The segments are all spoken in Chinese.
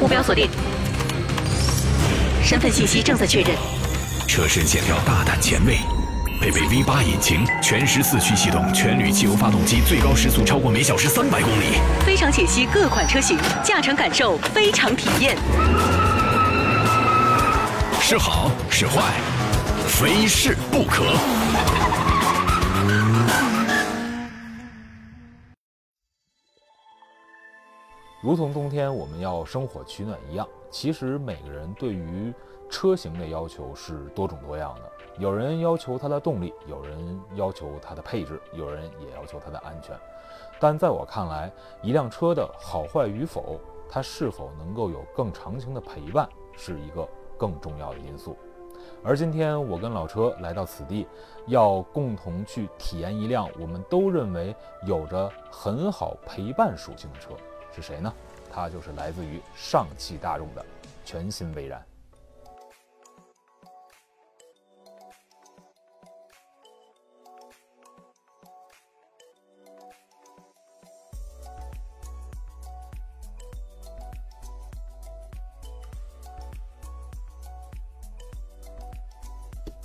目标锁定，身份信息正在确认。车身线条大胆前卫，配备 V8 引擎，全时四驱系统，全铝汽油发动机，最高时速超过每小时三百公里。非常解析各款车型，驾乘感受非常体验。是好是坏，非试不可。如同冬天我们要生火取暖一样，其实每个人对于车型的要求是多种多样的。有人要求它的动力，有人要求它的配置，有人也要求它的安全。但在我看来，一辆车的好坏与否，它是否能够有更长情的陪伴，是一个更重要的因素。而今天我跟老车来到此地，要共同去体验一辆我们都认为有着很好陪伴属性的车。是谁呢？它就是来自于上汽大众的全新威然。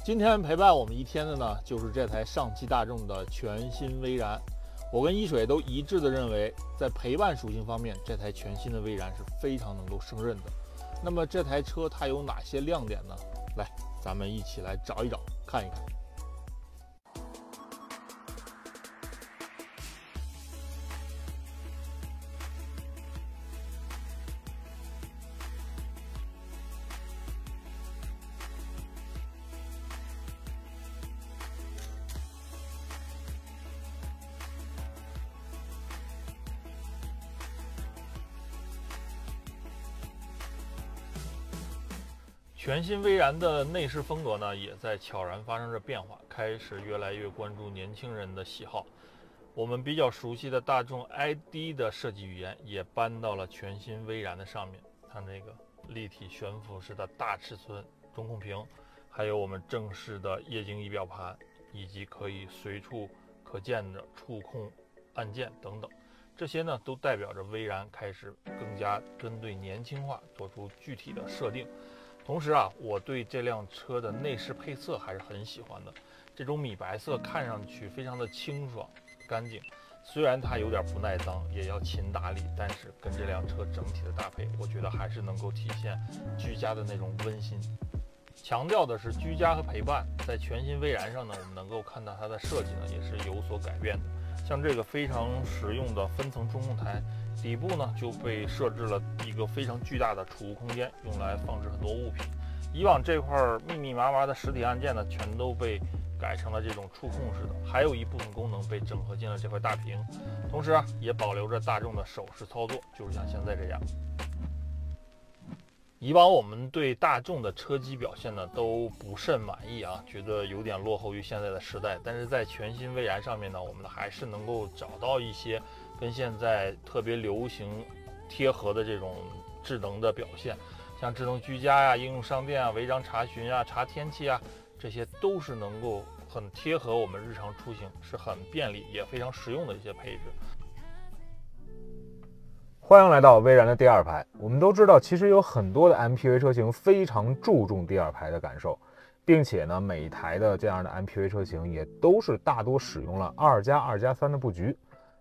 今天陪伴我们一天的呢，就是这台上汽大众的全新威然。我跟一水都一致的认为，在陪伴属性方面，这台全新的蔚然是非常能够胜任的。那么这台车它有哪些亮点呢？来，咱们一起来找一找，看一看。全新威然的内饰风格呢，也在悄然发生着变化，开始越来越关注年轻人的喜好。我们比较熟悉的大众 ID 的设计语言也搬到了全新威然的上面。它那个立体悬浮式的大尺寸中控屏，还有我们正式的液晶仪表盘，以及可以随处可见的触控按键等等，这些呢都代表着威然开始更加针对年轻化做出具体的设定。同时啊，我对这辆车的内饰配色还是很喜欢的。这种米白色看上去非常的清爽干净，虽然它有点不耐脏，也要勤打理，但是跟这辆车整体的搭配，我觉得还是能够体现居家的那种温馨。强调的是居家和陪伴，在全新威然上呢，我们能够看到它的设计呢也是有所改变的。像这个非常实用的分层中控台。底部呢就被设置了一个非常巨大的储物空间，用来放置很多物品。以往这块密密麻麻的实体按键呢，全都被改成了这种触控式的，还有一部分功能被整合进了这块大屏。同时啊，也保留着大众的手势操作，就是像现在这样。以往我们对大众的车机表现呢都不甚满意啊，觉得有点落后于现在的时代。但是在全新威然上面呢，我们还是能够找到一些。跟现在特别流行贴合的这种智能的表现，像智能居家呀、应用商店啊、违章查询啊、查天气啊，这些都是能够很贴合我们日常出行，是很便利也非常实用的一些配置。欢迎来到威然的第二排。我们都知道，其实有很多的 MPV 车型非常注重第二排的感受，并且呢，每一台的这样的 MPV 车型也都是大多使用了二加二加三的布局。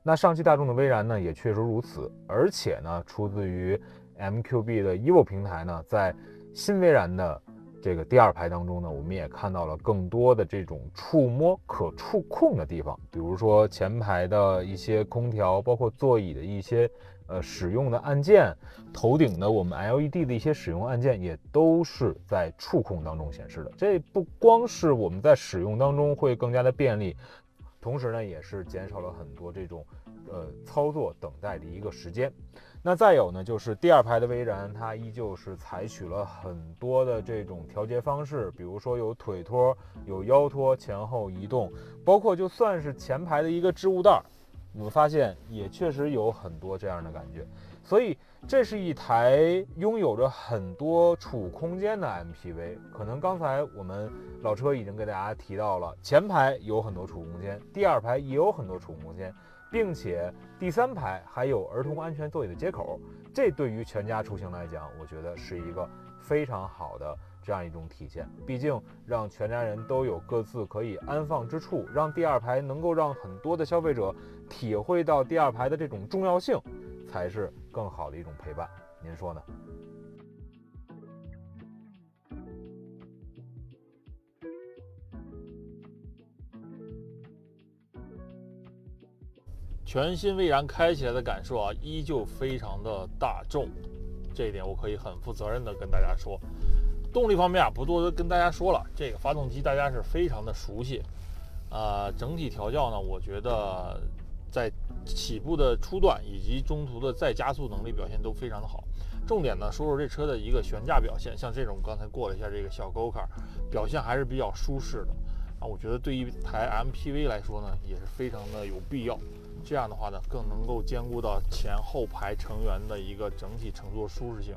那上汽大众的威然呢，也确实如此，而且呢，出自于 MQB 的 EVO 平台呢，在新威然的这个第二排当中呢，我们也看到了更多的这种触摸可触控的地方，比如说前排的一些空调，包括座椅的一些呃使用的按键，头顶的我们 LED 的一些使用按键，也都是在触控当中显示的。这不光是我们在使用当中会更加的便利。同时呢，也是减少了很多这种，呃，操作等待的一个时间。那再有呢，就是第二排的威然，它依旧是采取了很多的这种调节方式，比如说有腿托、有腰托，前后移动，包括就算是前排的一个置物袋，我们发现也确实有很多这样的感觉。所以这是一台拥有着很多储物空间的 MPV。可能刚才我们老车已经给大家提到了，前排有很多储物空间，第二排也有很多储物空间。并且第三排还有儿童安全座椅的接口，这对于全家出行来讲，我觉得是一个非常好的这样一种体现。毕竟让全家人都有各自可以安放之处，让第二排能够让很多的消费者体会到第二排的这种重要性，才是更好的一种陪伴。您说呢？全新蔚然开起来的感受啊，依旧非常的大众，这一点我可以很负责任的跟大家说。动力方面啊，不多跟大家说了，这个发动机大家是非常的熟悉。啊，整体调教呢，我觉得在起步的初段以及中途的再加速能力表现都非常的好。重点呢，说说这车的一个悬架表现，像这种刚才过了一下这个小沟坎，表现还是比较舒适的。啊，我觉得对于一台 MPV 来说呢，也是非常的有必要。这样的话呢，更能够兼顾到前后排成员的一个整体乘坐舒适性。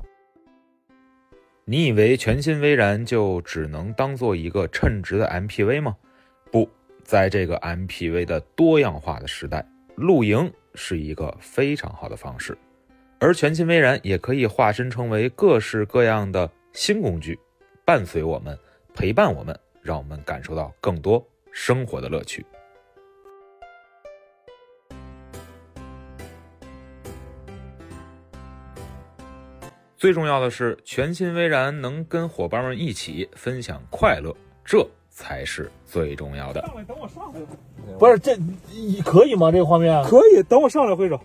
你以为全新威然就只能当做一个称职的 MPV 吗？不在这个 MPV 的多样化的时代，露营是一个非常好的方式，而全新威然也可以化身成为各式各样的新工具，伴随我们，陪伴我们，让我们感受到更多生活的乐趣。最重要的是，全新威然能跟伙伴们一起分享快乐，这才是最重要的。上来，等我上来。不是这可以吗？这个画面可以，等我上来挥手。